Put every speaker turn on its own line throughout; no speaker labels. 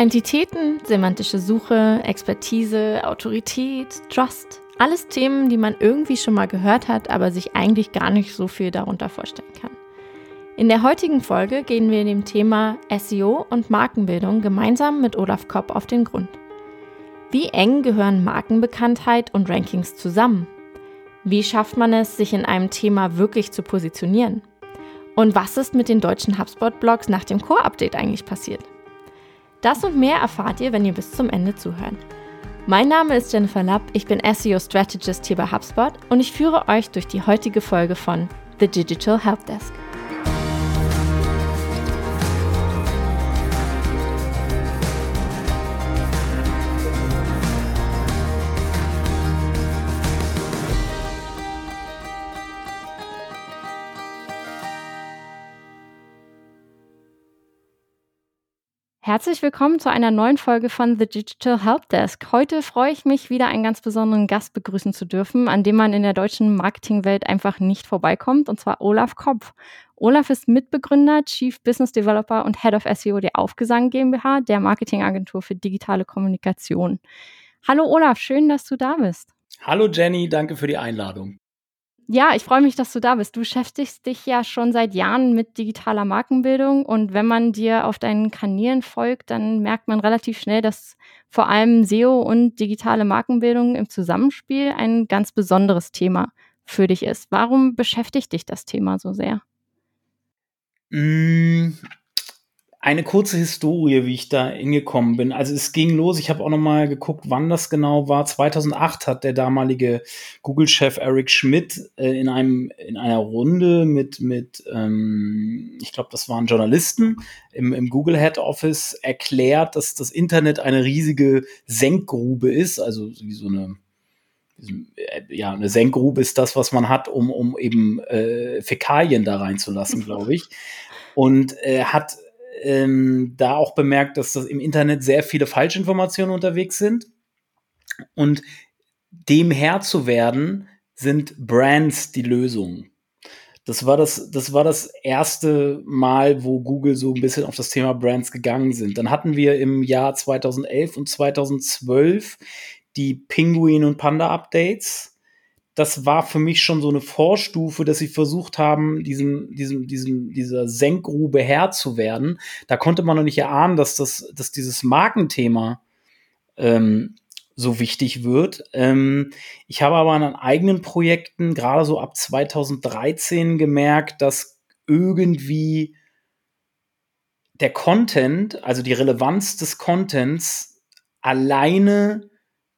Entitäten, semantische Suche, Expertise, Autorität, Trust. Alles Themen, die man irgendwie schon mal gehört hat, aber sich eigentlich gar nicht so viel darunter vorstellen kann. In der heutigen Folge gehen wir dem Thema SEO und Markenbildung gemeinsam mit Olaf Kopp auf den Grund. Wie eng gehören Markenbekanntheit und Rankings zusammen? Wie schafft man es, sich in einem Thema wirklich zu positionieren? Und was ist mit den deutschen HubSpot-Blogs nach dem Core-Update eigentlich passiert? Das und mehr erfahrt ihr, wenn ihr bis zum Ende zuhört. Mein Name ist Jennifer Lapp, ich bin SEO Strategist hier bei HubSpot und ich führe euch durch die heutige Folge von The Digital Helpdesk. Herzlich willkommen zu einer neuen Folge von The Digital Helpdesk. Heute freue ich mich, wieder einen ganz besonderen Gast begrüßen zu dürfen, an dem man in der deutschen Marketingwelt einfach nicht vorbeikommt, und zwar Olaf Kopf. Olaf ist Mitbegründer, Chief Business Developer und Head of SEO der Aufgesang GmbH, der Marketingagentur für digitale Kommunikation. Hallo Olaf, schön, dass du da bist.
Hallo Jenny, danke für die Einladung.
Ja, ich freue mich, dass du da bist. Du beschäftigst dich ja schon seit Jahren mit digitaler Markenbildung und wenn man dir auf deinen Kanälen folgt, dann merkt man relativ schnell, dass vor allem SEO und digitale Markenbildung im Zusammenspiel ein ganz besonderes Thema für dich ist. Warum beschäftigt dich das Thema so sehr?
Mm, eine kurze Historie, wie ich da hingekommen bin. Also es ging los, ich habe auch noch mal geguckt, wann das genau war. 2008 hat der damalige Google-Chef Eric Schmidt äh, in einem in einer Runde mit mit ähm, ich glaube, das waren Journalisten im, im Google Head Office erklärt, dass das Internet eine riesige Senkgrube ist, also wie so eine äh, ja, eine Senkgrube ist das, was man hat, um, um eben äh, Fäkalien da reinzulassen, glaube ich. Und äh, hat ähm, da auch bemerkt, dass das im Internet sehr viele Falschinformationen unterwegs sind. Und dem Herr zu werden, sind Brands die Lösung. Das war das, das war das erste Mal, wo Google so ein bisschen auf das Thema Brands gegangen sind. Dann hatten wir im Jahr 2011 und 2012 die Penguin und Panda Updates das war für mich schon so eine Vorstufe, dass sie versucht haben, diesem, diesem, diesem, dieser Senkgrube Herr zu werden. Da konnte man noch nicht erahnen, dass das, dass dieses Markenthema ähm, so wichtig wird. Ähm, ich habe aber an eigenen Projekten, gerade so ab 2013, gemerkt, dass irgendwie der Content, also die Relevanz des Contents alleine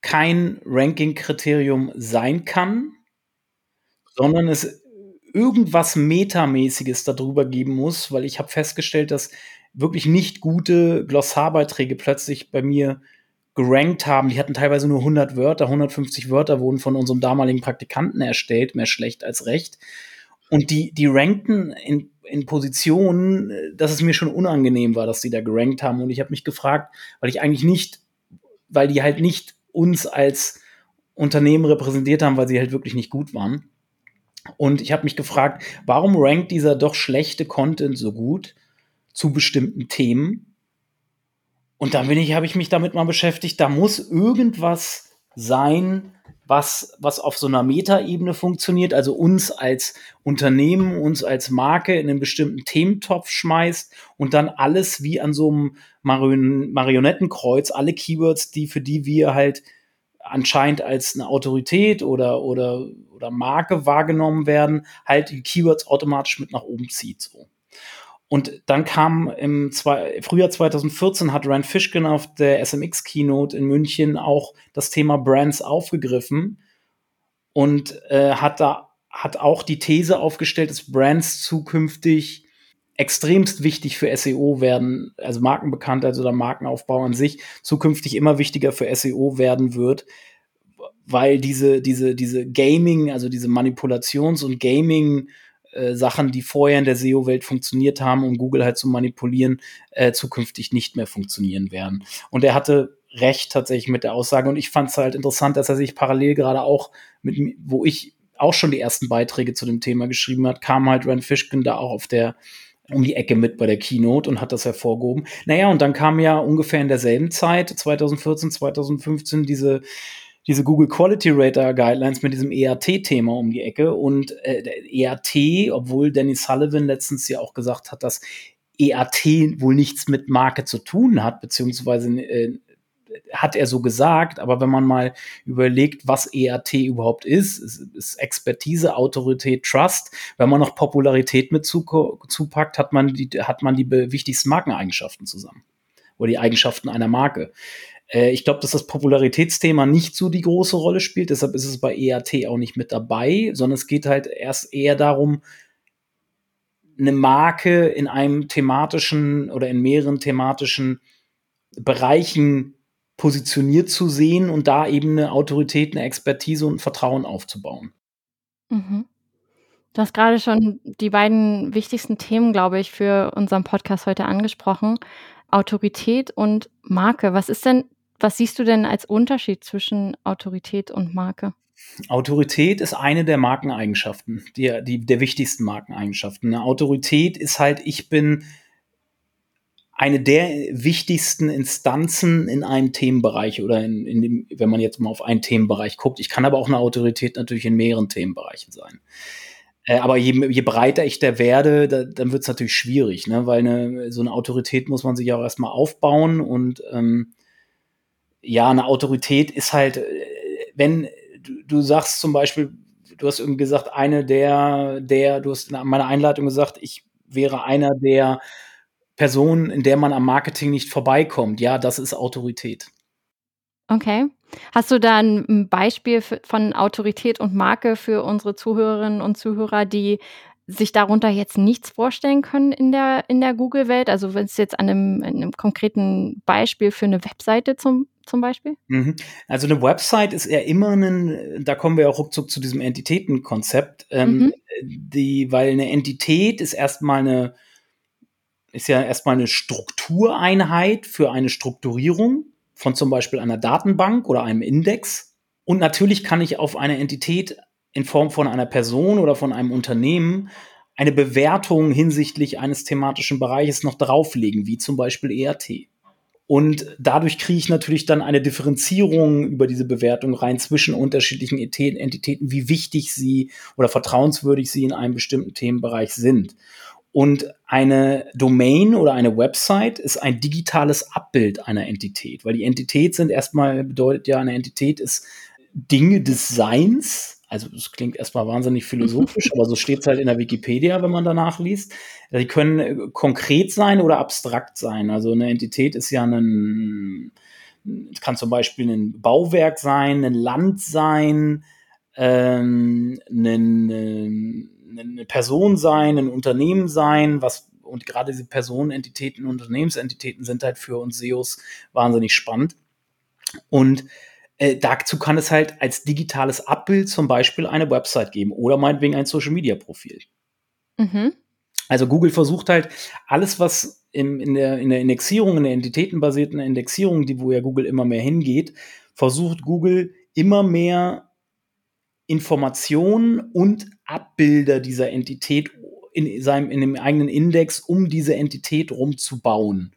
kein Ranking-Kriterium sein kann, sondern es irgendwas Metamäßiges darüber geben muss, weil ich habe festgestellt, dass wirklich nicht gute Glossarbeiträge plötzlich bei mir gerankt haben. Die hatten teilweise nur 100 Wörter, 150 Wörter wurden von unserem damaligen Praktikanten erstellt, mehr schlecht als recht. Und die, die rankten in, in Positionen, dass es mir schon unangenehm war, dass die da gerankt haben. Und ich habe mich gefragt, weil ich eigentlich nicht, weil die halt nicht uns als Unternehmen repräsentiert haben, weil sie halt wirklich nicht gut waren. Und ich habe mich gefragt, warum rankt dieser doch schlechte Content so gut zu bestimmten Themen? Und dann ich, habe ich mich damit mal beschäftigt, da muss irgendwas sein, was, was auf so einer Metaebene funktioniert, also uns als Unternehmen, uns als Marke in einen bestimmten Thementopf schmeißt und dann alles wie an so einem Marion Marionettenkreuz, alle Keywords, die für die wir halt anscheinend als eine Autorität oder, oder, oder Marke wahrgenommen werden, halt die Keywords automatisch mit nach oben zieht. So. Und dann kam im zwei, Frühjahr 2014 hat Rand Fishkin auf der SMX Keynote in München auch das Thema Brands aufgegriffen und äh, hat da hat auch die These aufgestellt, dass Brands zukünftig extremst wichtig für SEO werden, also Markenbekanntheit oder Markenaufbau an sich zukünftig immer wichtiger für SEO werden wird, weil diese diese diese Gaming, also diese Manipulations- und Gaming äh, Sachen, die vorher in der SEO-Welt funktioniert haben, um Google halt zu manipulieren, äh, zukünftig nicht mehr funktionieren werden. Und er hatte recht tatsächlich mit der Aussage. Und ich fand es halt interessant, dass er sich parallel gerade auch mit, wo ich auch schon die ersten Beiträge zu dem Thema geschrieben hat, kam halt Rand Fishkin da auch auf der um die Ecke mit bei der Keynote und hat das hervorgehoben. Naja, und dann kam ja ungefähr in derselben Zeit, 2014, 2015, diese, diese Google Quality Rater Guidelines mit diesem ERT-Thema um die Ecke. Und äh, ERT, obwohl Danny Sullivan letztens ja auch gesagt hat, dass ERT wohl nichts mit Marke zu tun hat, beziehungsweise äh, hat er so gesagt, aber wenn man mal überlegt, was ERT überhaupt ist, ist, ist Expertise, Autorität, Trust. Wenn man noch Popularität mit zupackt, hat man die, hat man die wichtigsten Markeneigenschaften zusammen. Oder die Eigenschaften einer Marke. Äh, ich glaube, dass das Popularitätsthema nicht so die große Rolle spielt, deshalb ist es bei ERT auch nicht mit dabei, sondern es geht halt erst eher darum, eine Marke in einem thematischen oder in mehreren thematischen Bereichen positioniert zu sehen und da eben eine Autorität, eine Expertise und Vertrauen aufzubauen.
Mhm. Du hast gerade schon die beiden wichtigsten Themen, glaube ich, für unseren Podcast heute angesprochen. Autorität und Marke. Was ist denn, was siehst du denn als Unterschied zwischen Autorität und Marke?
Autorität ist eine der Markeneigenschaften, die, die, der wichtigsten Markeneigenschaften. Eine Autorität ist halt, ich bin eine der wichtigsten Instanzen in einem Themenbereich oder in, in dem, wenn man jetzt mal auf einen Themenbereich guckt. Ich kann aber auch eine Autorität natürlich in mehreren Themenbereichen sein. Äh, aber je, je breiter ich da werde, da, dann wird es natürlich schwierig, ne? weil eine, so eine Autorität muss man sich auch erstmal aufbauen und ähm, ja, eine Autorität ist halt, äh, wenn du, du sagst zum Beispiel, du hast irgendwie gesagt, eine der, der, du hast in meiner Einleitung gesagt, ich wäre einer der Person, in der man am Marketing nicht vorbeikommt. Ja, das ist Autorität.
Okay. Hast du da ein Beispiel von Autorität und Marke für unsere Zuhörerinnen und Zuhörer, die sich darunter jetzt nichts vorstellen können in der, in der Google-Welt? Also wenn es jetzt an einem, einem, konkreten Beispiel für eine Webseite zum, zum Beispiel?
Mhm. Also eine Website ist eher immer ein, da kommen wir auch ruckzuck zu diesem Entitätenkonzept, ähm, mhm. die, weil eine Entität ist erstmal eine, ist ja erstmal eine Struktureinheit für eine Strukturierung von zum Beispiel einer Datenbank oder einem Index. Und natürlich kann ich auf eine Entität in Form von einer Person oder von einem Unternehmen eine Bewertung hinsichtlich eines thematischen Bereiches noch drauflegen, wie zum Beispiel ERT. Und dadurch kriege ich natürlich dann eine Differenzierung über diese Bewertung rein zwischen unterschiedlichen Entitäten, wie wichtig sie oder vertrauenswürdig sie in einem bestimmten Themenbereich sind. Und eine Domain oder eine Website ist ein digitales Abbild einer Entität, weil die Entität sind erstmal, bedeutet ja, eine Entität ist Dinge des Seins. Also das klingt erstmal wahnsinnig philosophisch, aber so steht es halt in der Wikipedia, wenn man danach liest. Die können äh, konkret sein oder abstrakt sein. Also eine Entität ist ja ein, kann zum Beispiel ein Bauwerk sein, ein Land sein, ähm, ein, eine Person sein, ein Unternehmen sein, was und gerade diese Personenentitäten, Unternehmensentitäten sind halt für uns SEOs wahnsinnig spannend. Und äh, dazu kann es halt als digitales Abbild zum Beispiel eine Website geben oder meinetwegen ein Social Media Profil. Mhm. Also Google versucht halt alles, was im, in, der, in der Indexierung, in der entitätenbasierten Indexierung, die wo ja Google immer mehr hingeht, versucht Google immer mehr Informationen und Abbilder dieser Entität in seinem in dem eigenen Index um diese Entität rumzubauen,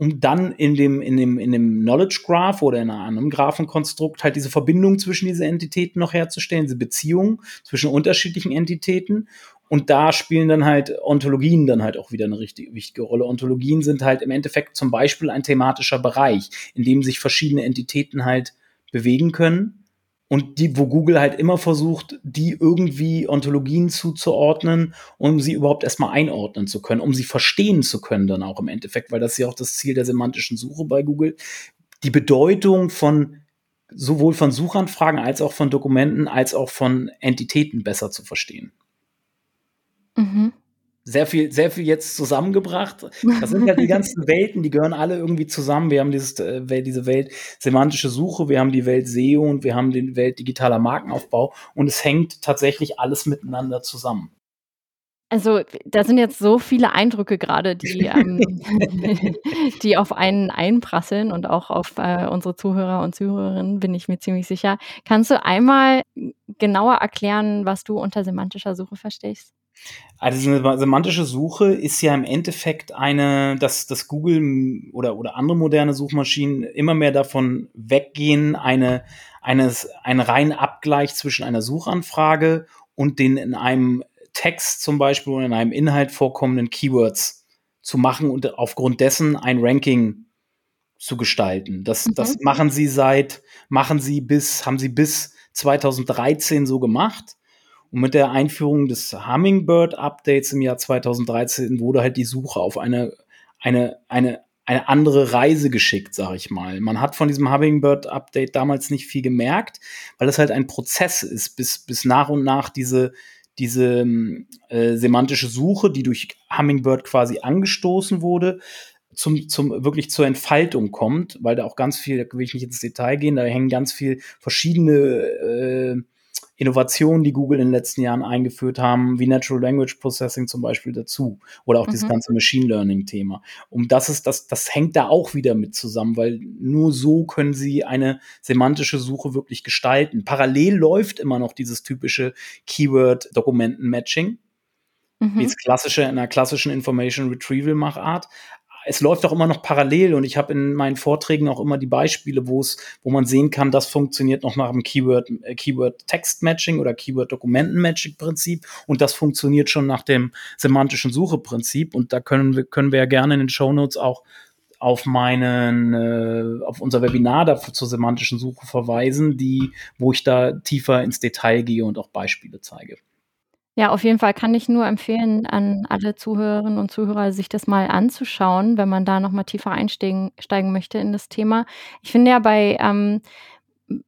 um dann in dem in dem in dem Knowledge Graph oder in einem Graphenkonstrukt halt diese Verbindung zwischen diesen Entitäten noch herzustellen, diese Beziehung zwischen unterschiedlichen Entitäten und da spielen dann halt Ontologien dann halt auch wieder eine richtig wichtige Rolle. Ontologien sind halt im Endeffekt zum Beispiel ein thematischer Bereich, in dem sich verschiedene Entitäten halt bewegen können und die, wo Google halt immer versucht, die irgendwie Ontologien zuzuordnen, um sie überhaupt erstmal einordnen zu können, um sie verstehen zu können dann auch im Endeffekt, weil das ist ja auch das Ziel der semantischen Suche bei Google, die Bedeutung von sowohl von Suchanfragen als auch von Dokumenten als auch von Entitäten besser zu verstehen. Mhm sehr viel, sehr viel jetzt zusammengebracht. Das sind ja die ganzen Welten, die gehören alle irgendwie zusammen. Wir haben dieses, äh, diese Welt semantische Suche, wir haben die Welt SEO und wir haben die Welt digitaler Markenaufbau und es hängt tatsächlich alles miteinander zusammen.
Also, da sind jetzt so viele Eindrücke gerade, die, ähm, die auf einen einprasseln und auch auf äh, unsere Zuhörer und Zuhörerinnen, bin ich mir ziemlich sicher. Kannst du einmal genauer erklären, was du unter semantischer Suche verstehst?
Also eine semantische Suche ist ja im Endeffekt eine, dass, dass Google oder, oder andere moderne Suchmaschinen immer mehr davon weggehen, eine, eines, einen reinen Abgleich zwischen einer Suchanfrage und den in einem Text zum Beispiel oder in einem Inhalt vorkommenden Keywords zu machen und aufgrund dessen ein Ranking zu gestalten. Das, mhm. das machen sie seit, machen sie bis, haben sie bis 2013 so gemacht. Und mit der Einführung des Hummingbird Updates im Jahr 2013 wurde halt die Suche auf eine, eine, eine, eine andere Reise geschickt, sag ich mal. Man hat von diesem Hummingbird Update damals nicht viel gemerkt, weil es halt ein Prozess ist, bis, bis nach und nach diese, diese äh, semantische Suche, die durch Hummingbird quasi angestoßen wurde, zum, zum wirklich zur Entfaltung kommt, weil da auch ganz viel, da will ich nicht ins Detail gehen, da hängen ganz viel verschiedene äh, Innovationen, die Google in den letzten Jahren eingeführt haben, wie Natural Language Processing zum Beispiel dazu oder auch mhm. dieses ganze Machine Learning Thema. Und das ist, das, das hängt da auch wieder mit zusammen, weil nur so können sie eine semantische Suche wirklich gestalten. Parallel läuft immer noch dieses typische Keyword-Dokumenten-Matching. Mhm. Wie es klassische, in einer klassischen Information Retrieval Machart es läuft auch immer noch parallel und ich habe in meinen Vorträgen auch immer die Beispiele, wo es, wo man sehen kann, das funktioniert noch nach dem Keyword, äh, Keyword Text Matching oder Keyword Dokumenten Matching Prinzip und das funktioniert schon nach dem semantischen Suche Prinzip und da können wir, können wir ja gerne in den Show Notes auch auf meinen, äh, auf unser Webinar dafür zur semantischen Suche verweisen, die, wo ich da tiefer ins Detail gehe und auch Beispiele zeige.
Ja, auf jeden Fall kann ich nur empfehlen, an alle Zuhörerinnen und Zuhörer, sich das mal anzuschauen, wenn man da noch mal tiefer einsteigen steigen möchte in das Thema. Ich finde ja bei, ähm,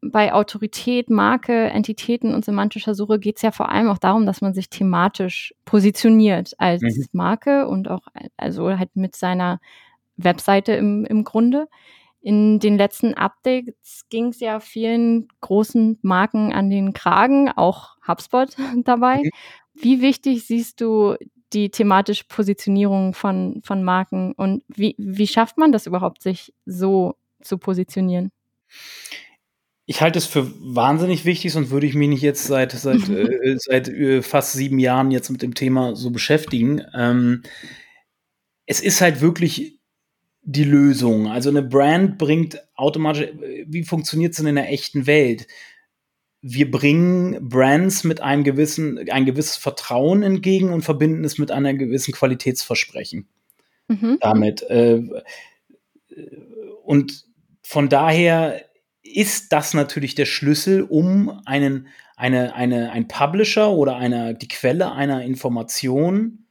bei Autorität, Marke, Entitäten und semantischer Suche geht es ja vor allem auch darum, dass man sich thematisch positioniert als Mhm. Marke und auch also halt mit seiner Webseite im im Grunde. In den letzten Updates ging es ja vielen großen Marken an den Kragen, auch HubSpot dabei. Mhm. Wie wichtig siehst du die thematische Positionierung von, von Marken und wie, wie schafft man das überhaupt, sich so zu positionieren?
Ich halte es für wahnsinnig wichtig, sonst würde ich mich nicht jetzt seit, seit, äh, seit äh, fast sieben Jahren jetzt mit dem Thema so beschäftigen. Ähm, es ist halt wirklich die Lösung. Also eine Brand bringt automatisch, wie funktioniert es denn in der echten Welt? Wir bringen Brands mit einem gewissen, ein gewisses Vertrauen entgegen und verbinden es mit einer gewissen Qualitätsversprechen. Mhm. Damit. Äh, und von daher ist das natürlich der Schlüssel, um einen, eine, eine, ein Publisher oder eine, die Quelle einer Information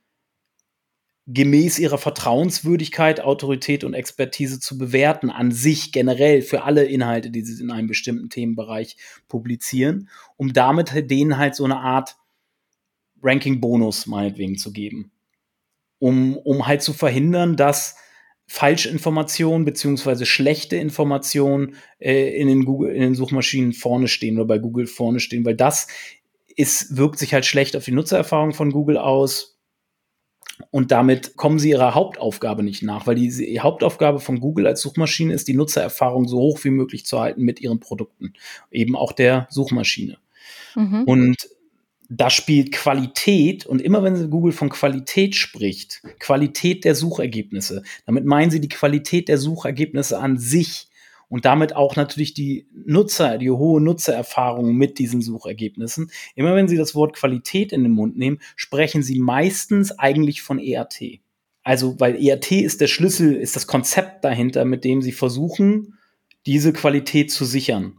gemäß ihrer Vertrauenswürdigkeit, Autorität und Expertise zu bewerten, an sich generell für alle Inhalte, die sie in einem bestimmten Themenbereich publizieren, um damit denen halt so eine Art Ranking-Bonus meinetwegen zu geben. Um, um halt zu verhindern, dass Falschinformationen beziehungsweise schlechte Informationen äh, in, den Google, in den Suchmaschinen vorne stehen oder bei Google vorne stehen, weil das ist, wirkt sich halt schlecht auf die Nutzererfahrung von Google aus, und damit kommen sie ihrer Hauptaufgabe nicht nach, weil die, die, Hauptaufgabe von Google als Suchmaschine ist, die Nutzererfahrung so hoch wie möglich zu halten mit ihren Produkten, eben auch der Suchmaschine. Mhm. Und da spielt Qualität und immer wenn Google von Qualität spricht, Qualität der Suchergebnisse, damit meinen sie die Qualität der Suchergebnisse an sich und damit auch natürlich die Nutzer, die hohe Nutzererfahrung mit diesen Suchergebnissen. Immer wenn Sie das Wort Qualität in den Mund nehmen, sprechen Sie meistens eigentlich von ERT. Also, weil ERT ist der Schlüssel, ist das Konzept dahinter, mit dem Sie versuchen, diese Qualität zu sichern.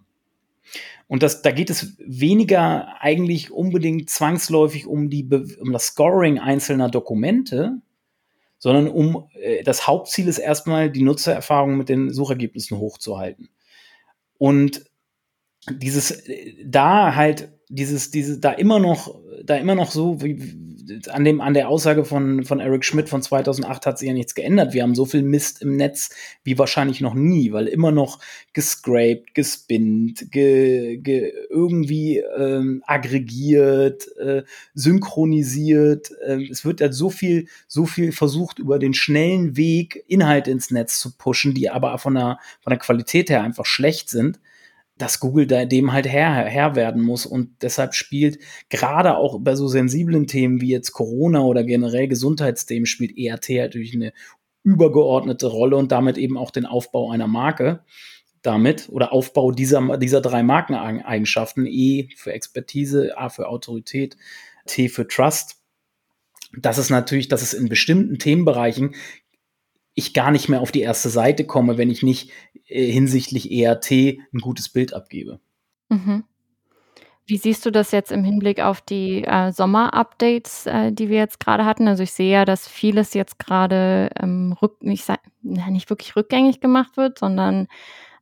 Und das, da geht es weniger eigentlich unbedingt zwangsläufig um, die, um das Scoring einzelner Dokumente, sondern um äh, das Hauptziel ist erstmal, die Nutzererfahrung mit den Suchergebnissen hochzuhalten. Und dieses, äh, da halt, dieses, dieses, da immer noch, da immer noch so, wie, an dem, an der Aussage von, von Eric Schmidt von 2008 hat sich ja nichts geändert. Wir haben so viel Mist im Netz wie wahrscheinlich noch nie, weil immer noch gescraped, gespinnt, ge, ge, irgendwie ähm, aggregiert, äh, synchronisiert. Äh, es wird ja so viel, so viel versucht, über den schnellen Weg Inhalte ins Netz zu pushen, die aber von der, von der Qualität her einfach schlecht sind dass Google da dem halt Herr, Herr werden muss und deshalb spielt gerade auch bei so sensiblen Themen wie jetzt Corona oder generell Gesundheitsthemen spielt ERT natürlich eine übergeordnete Rolle und damit eben auch den Aufbau einer Marke damit oder Aufbau dieser, dieser drei Markeneigenschaften, E für Expertise, A für Autorität, T für Trust. Das ist natürlich, dass es in bestimmten Themenbereichen ich gar nicht mehr auf die erste Seite komme, wenn ich nicht äh, hinsichtlich ERT ein gutes Bild abgebe. Mhm.
Wie siehst du das jetzt im Hinblick auf die äh, Sommer-Updates, äh, die wir jetzt gerade hatten? Also ich sehe ja, dass vieles jetzt gerade ähm, nicht, nicht wirklich rückgängig gemacht wird, sondern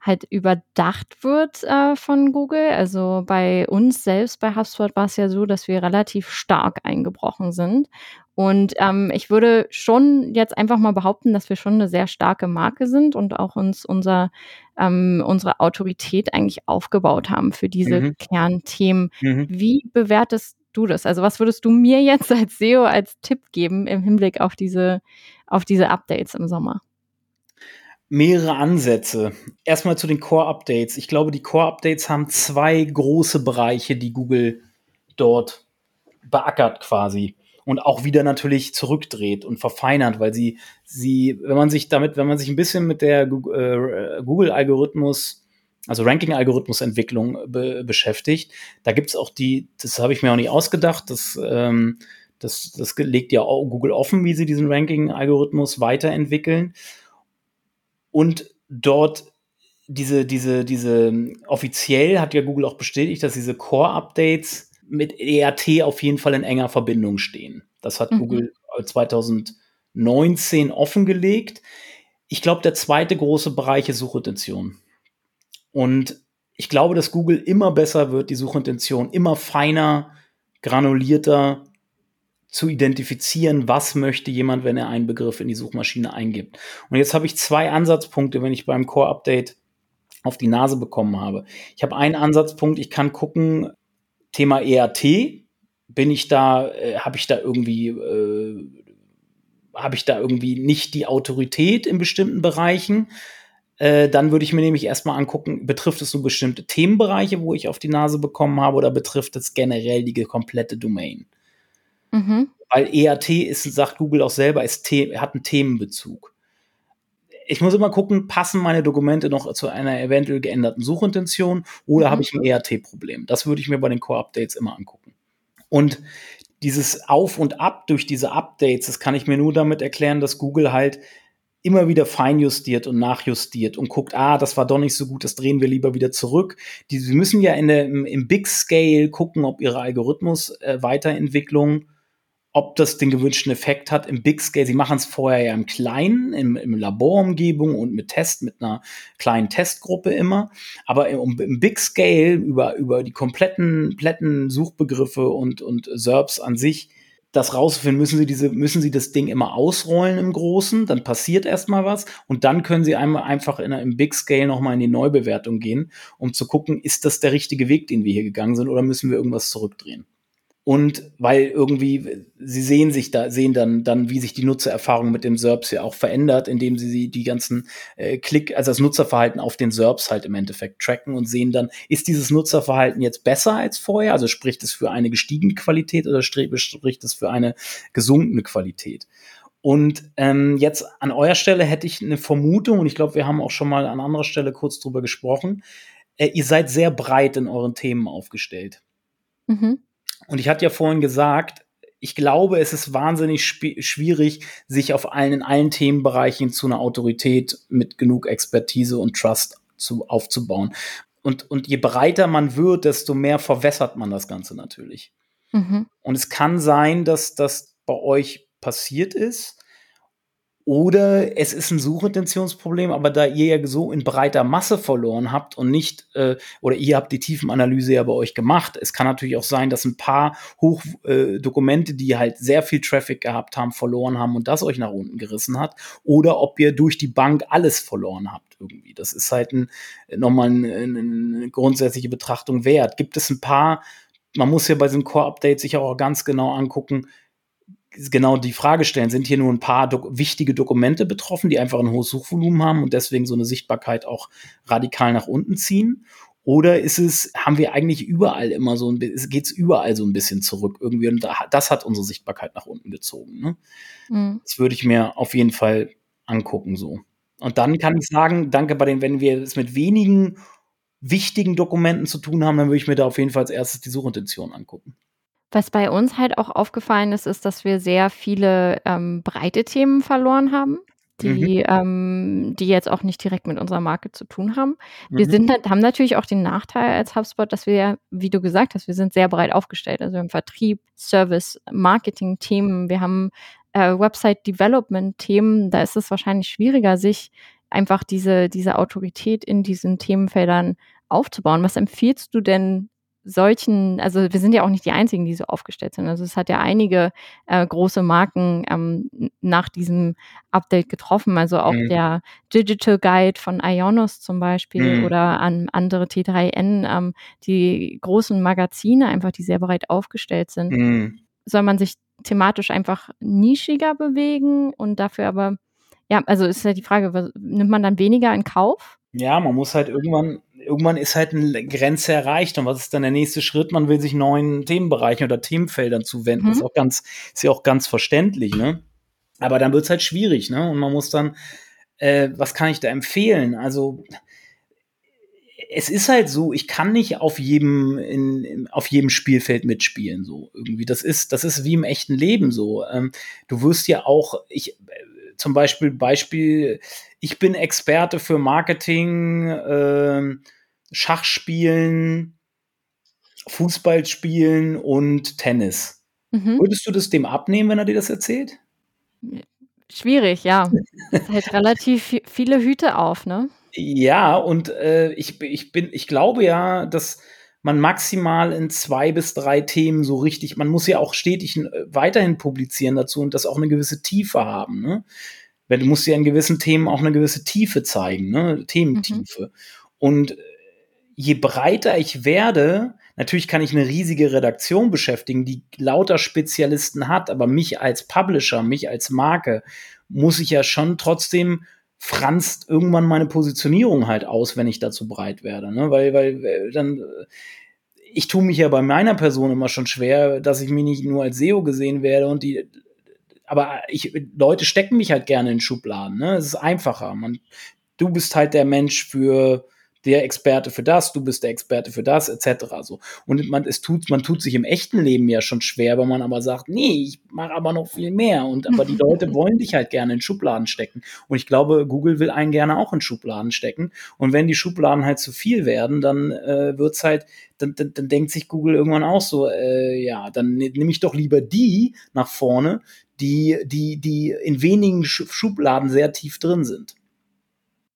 halt überdacht wird äh, von Google. Also bei uns selbst bei HubSpot war es ja so, dass wir relativ stark eingebrochen sind. Und ähm, ich würde schon jetzt einfach mal behaupten, dass wir schon eine sehr starke Marke sind und auch uns unser, ähm, unsere Autorität eigentlich aufgebaut haben für diese mhm. Kernthemen. Mhm. Wie bewertest du das? Also was würdest du mir jetzt als SEO als Tipp geben im Hinblick auf diese, auf diese Updates im Sommer?
Mehrere Ansätze. Erstmal zu den Core-Updates. Ich glaube, die Core-Updates haben zwei große Bereiche, die Google dort beackert quasi und auch wieder natürlich zurückdreht und verfeinert, weil sie, sie, wenn man sich damit, wenn man sich ein bisschen mit der äh, Google-Algorithmus, also Ranking-Algorithmus-Entwicklung be beschäftigt, da gibt's auch die, das habe ich mir auch nicht ausgedacht, das, ähm, das, das legt ja auch Google offen, wie sie diesen Ranking-Algorithmus weiterentwickeln und dort diese, diese, diese, offiziell hat ja Google auch bestätigt, dass diese Core-Updates mit ERT auf jeden Fall in enger Verbindung stehen. Das hat mhm. Google 2019 offengelegt. Ich glaube, der zweite große Bereich ist Suchintention. Und ich glaube, dass Google immer besser wird, die Suchintention immer feiner, granulierter zu identifizieren, was möchte jemand, wenn er einen Begriff in die Suchmaschine eingibt. Und jetzt habe ich zwei Ansatzpunkte, wenn ich beim Core-Update auf die Nase bekommen habe. Ich habe einen Ansatzpunkt, ich kann gucken, Thema ERT, bin ich da, äh, habe ich da irgendwie, äh, habe ich da irgendwie nicht die Autorität in bestimmten Bereichen? Äh, dann würde ich mir nämlich erstmal angucken, betrifft es so bestimmte Themenbereiche, wo ich auf die Nase bekommen habe, oder betrifft es generell die komplette Domain? Mhm. Weil EAT ist, sagt Google auch selber, ist hat einen Themenbezug. Ich muss immer gucken, passen meine Dokumente noch zu einer eventuell geänderten Suchintention oder mhm. habe ich ein EAT-Problem? Das würde ich mir bei den Core-Updates immer angucken. Und dieses Auf und Ab durch diese Updates, das kann ich mir nur damit erklären, dass Google halt immer wieder feinjustiert und nachjustiert und guckt, ah, das war doch nicht so gut, das drehen wir lieber wieder zurück. Die, sie müssen ja in der, im, im Big Scale gucken, ob ihre Algorithmus-Weiterentwicklung äh, ob das den gewünschten Effekt hat im Big Scale. Sie machen es vorher ja im Kleinen, im, im Laborumgebung und mit Test, mit einer kleinen Testgruppe immer. Aber im, im Big Scale über, über die kompletten, kompletten Suchbegriffe und, und SERPs an sich, das rauszufinden, müssen sie diese, müssen sie das Ding immer ausrollen im Großen, dann passiert erstmal was und dann können sie einmal einfach in, im Big Scale nochmal in die Neubewertung gehen, um zu gucken, ist das der richtige Weg, den wir hier gegangen sind oder müssen wir irgendwas zurückdrehen? Und weil irgendwie sie sehen sich da, sehen dann, dann, wie sich die Nutzererfahrung mit dem SERPs ja auch verändert, indem sie die ganzen äh, Klick, also das Nutzerverhalten auf den SERPs halt im Endeffekt tracken und sehen dann, ist dieses Nutzerverhalten jetzt besser als vorher? Also spricht es für eine gestiegene Qualität oder spricht es für eine gesunkene Qualität? Und ähm, jetzt an eurer Stelle hätte ich eine Vermutung, und ich glaube, wir haben auch schon mal an anderer Stelle kurz drüber gesprochen. Äh, ihr seid sehr breit in euren Themen aufgestellt. Mhm. Und ich hatte ja vorhin gesagt, ich glaube, es ist wahnsinnig schwierig, sich auf allen, in allen Themenbereichen zu einer Autorität mit genug Expertise und Trust zu, aufzubauen. Und, und je breiter man wird, desto mehr verwässert man das Ganze natürlich. Mhm. Und es kann sein, dass das bei euch passiert ist, oder es ist ein Suchintentionsproblem, aber da ihr ja so in breiter Masse verloren habt und nicht, äh, oder ihr habt die Tiefenanalyse ja bei euch gemacht. Es kann natürlich auch sein, dass ein paar Hochdokumente, äh, die halt sehr viel Traffic gehabt haben, verloren haben und das euch nach unten gerissen hat. Oder ob ihr durch die Bank alles verloren habt irgendwie. Das ist halt ein, nochmal eine, eine grundsätzliche Betrachtung wert. Gibt es ein paar, man muss ja bei diesem Core-Update sich auch ganz genau angucken, genau die Frage stellen, sind hier nur ein paar do wichtige Dokumente betroffen, die einfach ein hohes Suchvolumen haben und deswegen so eine Sichtbarkeit auch radikal nach unten ziehen? Oder ist es, haben wir eigentlich überall immer so ein bisschen, geht es überall so ein bisschen zurück irgendwie und das hat unsere Sichtbarkeit nach unten gezogen. Ne? Mhm. Das würde ich mir auf jeden Fall angucken so. Und dann kann ich sagen, danke bei den, wenn wir es mit wenigen wichtigen Dokumenten zu tun haben, dann würde ich mir da auf jeden Fall als erstes die Suchintention angucken.
Was bei uns halt auch aufgefallen ist, ist, dass wir sehr viele ähm, breite Themen verloren haben die, mhm. ähm, die jetzt auch nicht direkt mit unserer Marke zu tun haben. Wir mhm. sind, haben natürlich auch den Nachteil als HubSpot, dass wir, wie du gesagt hast, wir sind sehr breit aufgestellt. Also im Vertrieb, Service, Marketing-Themen, wir haben äh, Website-Development-Themen. Da ist es wahrscheinlich schwieriger, sich einfach diese, diese Autorität in diesen Themenfeldern aufzubauen. Was empfiehlst du denn solchen, also wir sind ja auch nicht die einzigen, die so aufgestellt sind. Also es hat ja einige äh, große Marken ähm, nach diesem Update getroffen. Also auch mhm. der Digital Guide von Ionos zum Beispiel mhm. oder an andere T3N, ähm, die großen Magazine einfach, die sehr breit aufgestellt sind. Mhm. Soll man sich thematisch einfach nischiger bewegen und dafür aber, ja, also ist ja die Frage, nimmt man dann weniger in Kauf?
Ja, man muss halt irgendwann irgendwann ist halt eine Grenze erreicht. Und was ist dann der nächste Schritt? Man will sich neuen Themenbereichen oder Themenfeldern zuwenden. Mhm. Das ist auch ganz, ist ja auch ganz verständlich, ne? Aber dann wird es halt schwierig, ne? Und man muss dann, äh, was kann ich da empfehlen? Also, es ist halt so, ich kann nicht auf jedem, in, auf jedem Spielfeld mitspielen, so irgendwie. Das ist, das ist wie im echten Leben so. Ähm, du wirst ja auch, ich, zum Beispiel, Beispiel, ich bin Experte für Marketing, äh, Schachspielen, Fußballspielen und Tennis. Mhm. Würdest du das dem abnehmen, wenn er dir das erzählt?
Schwierig, ja. Es hält relativ viele Hüte auf, ne?
Ja, und äh, ich, ich bin, ich glaube ja, dass man maximal in zwei bis drei Themen so richtig, man muss ja auch stetig äh, weiterhin publizieren dazu und das auch eine gewisse Tiefe haben. Ne? Weil du musst ja in gewissen Themen auch eine gewisse Tiefe zeigen, ne? Thementiefe. Mhm. Und je breiter ich werde, natürlich kann ich eine riesige Redaktion beschäftigen, die lauter Spezialisten hat, aber mich als Publisher, mich als Marke, muss ich ja schon trotzdem franzt irgendwann meine Positionierung halt aus, wenn ich dazu breit werde. Ne? Weil, weil äh, dann, äh, ich tue mich ja bei meiner Person immer schon schwer, dass ich mich nicht nur als SEO gesehen werde und die, aber ich, Leute stecken mich halt gerne in Schubladen. Ne? Es ist einfacher. Man, du bist halt der Mensch für der Experte für das, du bist der Experte für das, etc. So. Und man, es tut, man tut sich im echten Leben ja schon schwer, wenn man aber sagt, nee, ich mache aber noch viel mehr. Und aber die Leute wollen dich halt gerne in Schubladen stecken. Und ich glaube, Google will einen gerne auch in Schubladen stecken. Und wenn die Schubladen halt zu viel werden, dann äh, wird's halt, dann, dann, dann denkt sich Google irgendwann auch so, äh, ja, dann ne, nehme ich doch lieber die nach vorne, die, die, die in wenigen Schubladen sehr tief drin sind.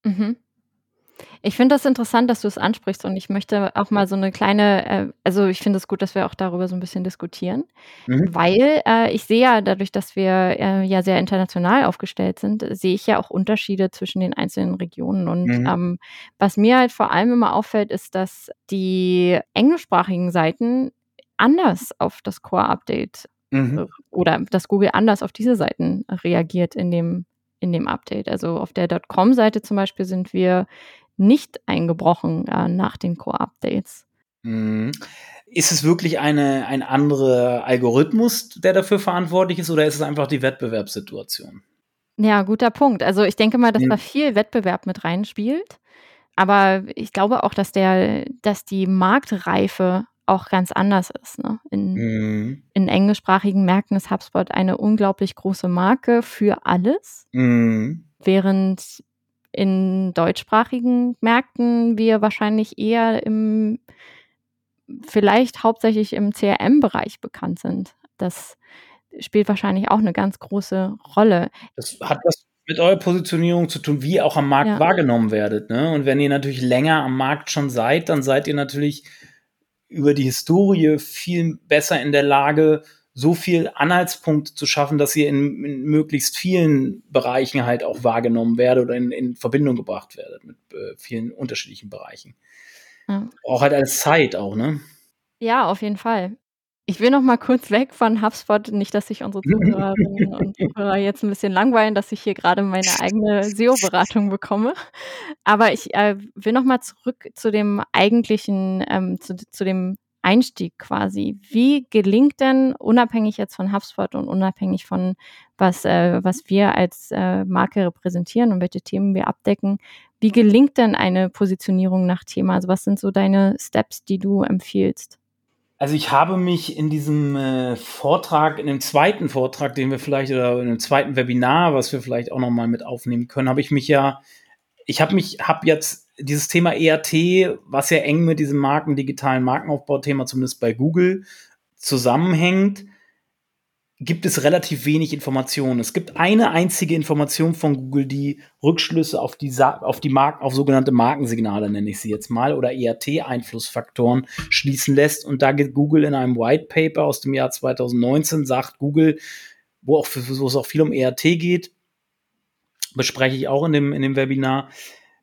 Mhm. Ich finde das interessant, dass du es ansprichst und ich möchte auch mal so eine kleine, äh, also ich finde es gut, dass wir auch darüber so ein bisschen diskutieren, mhm. weil äh, ich sehe ja dadurch, dass wir äh, ja sehr international aufgestellt sind, sehe ich ja auch Unterschiede zwischen den einzelnen Regionen und mhm. ähm, was mir halt vor allem immer auffällt, ist, dass die englischsprachigen Seiten anders auf das Core-Update mhm. oder dass Google anders auf diese Seiten reagiert in dem in dem Update. Also auf der .com-Seite zum Beispiel sind wir nicht eingebrochen äh, nach den Core-Updates.
Mhm. Ist es wirklich eine, ein anderer Algorithmus, der dafür verantwortlich ist, oder ist es einfach die Wettbewerbssituation?
Ja, guter Punkt. Also ich denke mal, dass mhm. da viel Wettbewerb mit reinspielt. Aber ich glaube auch, dass der, dass die Marktreife auch ganz anders ist. Ne? In, mhm. in englischsprachigen Märkten ist HubSpot eine unglaublich große Marke für alles, mhm. während in deutschsprachigen Märkten wir wahrscheinlich eher im, vielleicht hauptsächlich im CRM-Bereich bekannt sind. Das spielt wahrscheinlich auch eine ganz große Rolle.
Das hat was mit eurer Positionierung zu tun, wie ihr auch am Markt ja. wahrgenommen werdet. Ne? Und wenn ihr natürlich länger am Markt schon seid, dann seid ihr natürlich über die Historie viel besser in der Lage, so viel Anhaltspunkt zu schaffen, dass ihr in, in, möglichst vielen Bereichen halt auch wahrgenommen werdet oder in, in Verbindung gebracht werdet mit äh, vielen unterschiedlichen Bereichen. Ja. Auch halt als Zeit auch, ne?
Ja, auf jeden Fall. Ich will noch mal kurz weg von HubSpot, nicht, dass sich unsere Zuhörerinnen und Zuhörer jetzt ein bisschen langweilen, dass ich hier gerade meine eigene SEO-Beratung bekomme. Aber ich, äh, will noch mal zurück zu dem eigentlichen, ähm, zu zu dem Einstieg quasi. Wie gelingt denn, unabhängig jetzt von HubSpot und unabhängig von was, äh, was wir als äh, Marke repräsentieren und welche Themen wir abdecken, wie gelingt denn eine Positionierung nach Thema? Also was sind so deine Steps, die du empfiehlst?
Also ich habe mich in diesem äh, Vortrag, in dem zweiten Vortrag, den wir vielleicht oder in dem zweiten Webinar, was wir vielleicht auch noch mal mit aufnehmen können, habe ich mich ja, ich habe mich, habe jetzt dieses Thema ERT, was ja eng mit diesem Marken, digitalen Markenaufbauthema, zumindest bei Google, zusammenhängt, gibt es relativ wenig Informationen. Es gibt eine einzige Information von Google, die Rückschlüsse auf die, auf die Marken, auf sogenannte Markensignale, nenne ich sie jetzt mal, oder ERT-Einflussfaktoren schließen lässt. Und da geht Google in einem White Paper aus dem Jahr 2019, sagt Google, wo, auch, wo es auch viel um ERT geht, bespreche ich auch in dem, in dem Webinar,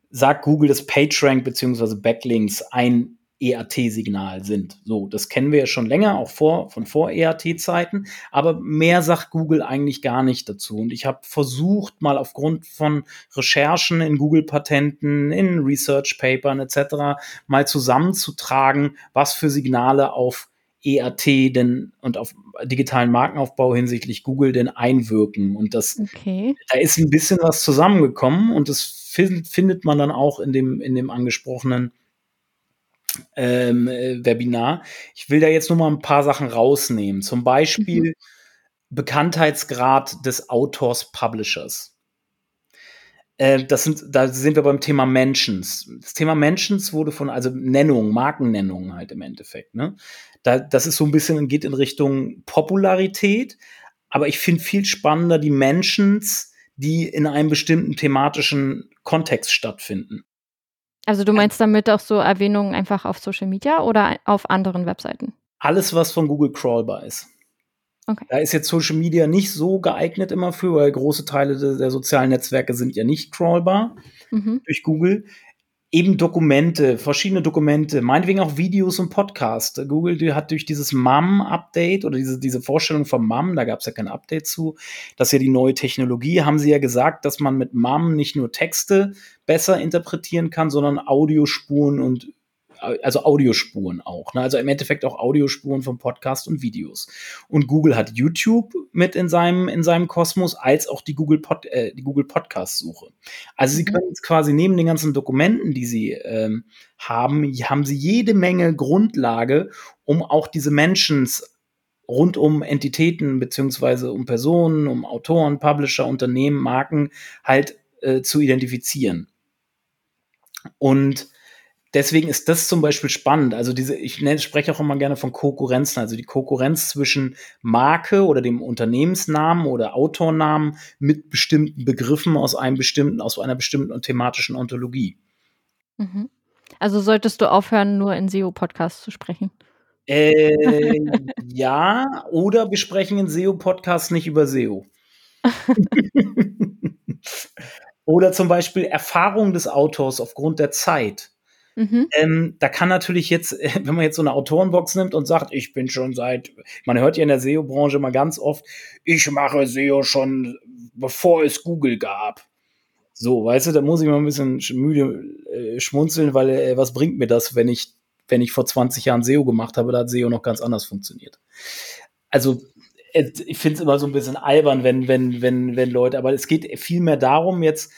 sagt Google, dass PageRank bzw. Backlinks ein ERT-Signal sind. So, das kennen wir ja schon länger, auch vor, von vor ERT-Zeiten, aber mehr sagt Google eigentlich gar nicht dazu. Und ich habe versucht, mal aufgrund von Recherchen in Google-Patenten, in Research-Papern etc. mal zusammenzutragen, was für Signale auf ERT denn und auf digitalen Markenaufbau hinsichtlich Google denn einwirken. Und das, okay. da ist ein bisschen was zusammengekommen und das findet man dann auch in dem, in dem angesprochenen ähm, äh, Webinar. Ich will da jetzt nur mal ein paar Sachen rausnehmen. Zum Beispiel mhm. Bekanntheitsgrad des Autors Publishers. Äh, das sind, da sind wir beim Thema Mentions. Das Thema Mentions wurde von, also Nennung, Markennennung halt im Endeffekt. Ne? Da, das ist so ein bisschen, geht in Richtung Popularität. Aber ich finde viel spannender die Mentions, die in einem bestimmten thematischen Kontext stattfinden.
Also du meinst damit auch so Erwähnungen einfach auf Social Media oder auf anderen Webseiten?
Alles, was von Google crawlbar ist. Okay. Da ist jetzt Social Media nicht so geeignet immer für, weil große Teile der, der sozialen Netzwerke sind ja nicht crawlbar mhm. durch Google eben Dokumente, verschiedene Dokumente, meinetwegen auch Videos und Podcasts. Google hat durch dieses MAM-Update oder diese, diese Vorstellung vom MAM, da gab es ja kein Update zu, das ist ja die neue Technologie, haben sie ja gesagt, dass man mit MAM nicht nur Texte besser interpretieren kann, sondern Audiospuren und also Audiospuren auch. Ne? Also im Endeffekt auch Audiospuren von Podcast und Videos. Und Google hat YouTube mit in seinem, in seinem Kosmos, als auch die Google, Pod, äh, die Google Podcast-Suche. Also mhm. sie können jetzt quasi neben den ganzen Dokumenten, die sie ähm, haben, haben sie jede Menge Grundlage, um auch diese Mentions rund um Entitäten beziehungsweise um Personen, um Autoren, Publisher, Unternehmen, Marken halt äh, zu identifizieren. Und deswegen ist das zum Beispiel spannend. Also diese, ich nenne, spreche auch immer gerne von Konkurrenzen, also die Konkurrenz zwischen Marke oder dem Unternehmensnamen oder Autornamen mit bestimmten Begriffen aus einem bestimmten, aus einer bestimmten thematischen Ontologie.
Mhm. Also solltest du aufhören, nur in SEO-Podcasts zu sprechen?
Äh, ja, oder wir sprechen in SEO-Podcasts nicht über SEO. oder zum Beispiel Erfahrung des Autors aufgrund der Zeit. Mhm. Ähm, da kann natürlich jetzt, wenn man jetzt so eine Autorenbox nimmt und sagt, ich bin schon seit, man hört ja in der SEO-Branche mal ganz oft, ich mache SEO schon bevor es Google gab. So, weißt du, da muss ich mal ein bisschen müde äh, schmunzeln, weil äh, was bringt mir das, wenn ich, wenn ich vor 20 Jahren SEO gemacht habe, da hat SEO noch ganz anders funktioniert. Also äh, ich finde es immer so ein bisschen albern, wenn, wenn, wenn, wenn Leute, aber es geht vielmehr darum, jetzt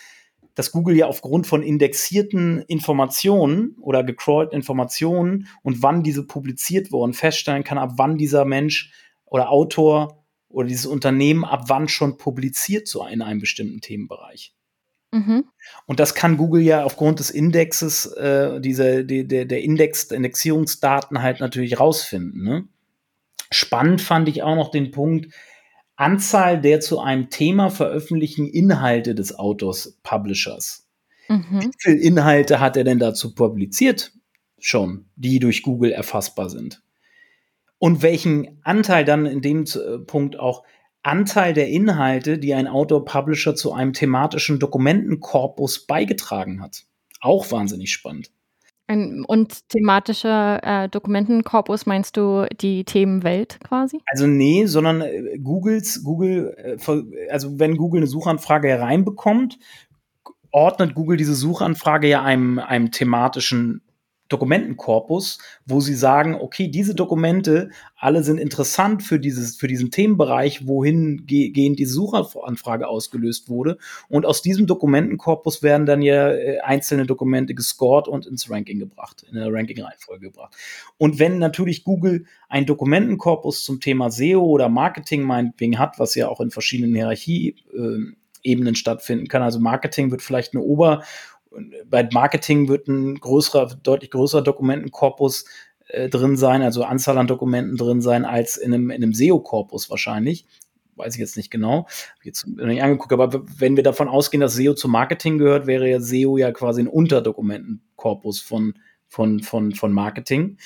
dass Google ja aufgrund von indexierten Informationen oder gecrawlten Informationen und wann diese publiziert wurden, feststellen kann, ab wann dieser Mensch oder Autor oder dieses Unternehmen ab wann schon publiziert so in einem bestimmten Themenbereich. Mhm. Und das kann Google ja aufgrund des Indexes, äh, diese, die, der, der Index, der Indexierungsdaten halt natürlich rausfinden. Ne? Spannend fand ich auch noch den Punkt, Anzahl der zu einem Thema veröffentlichten Inhalte des Autors, Publishers. Mhm. Wie viele Inhalte hat er denn dazu publiziert? Schon, die durch Google erfassbar sind. Und welchen Anteil dann in dem äh, Punkt auch Anteil der Inhalte, die ein Autor-Publisher zu einem thematischen Dokumentenkorpus beigetragen hat. Auch wahnsinnig spannend.
Und thematischer äh, Dokumentenkorpus meinst du die Themenwelt quasi?
Also nee, sondern äh, Googles, Google, äh, also wenn Google eine Suchanfrage hereinbekommt, ordnet Google diese Suchanfrage ja einem, einem thematischen Dokumentenkorpus, wo sie sagen, okay, diese Dokumente alle sind interessant für dieses, für diesen Themenbereich, wohin ge gehend die Suchanfrage ausgelöst wurde. Und aus diesem Dokumentenkorpus werden dann ja äh, einzelne Dokumente gescored und ins Ranking gebracht, in der Ranking-Reihenfolge gebracht. Und wenn natürlich Google ein Dokumentenkorpus zum Thema SEO oder Marketing meinetwegen hat, was ja auch in verschiedenen Hierarchie äh, Ebenen stattfinden kann. Also Marketing wird vielleicht eine Ober- bei Marketing wird ein größerer, deutlich größerer Dokumentenkorpus äh, drin sein, also Anzahl an Dokumenten drin sein, als in einem, in einem SEO-Korpus wahrscheinlich. Weiß ich jetzt nicht genau, jetzt nicht angeguckt, aber wenn wir davon ausgehen, dass SEO zu Marketing gehört, wäre ja SEO ja quasi ein Unterdokumentenkorpus von, von, von, von Marketing.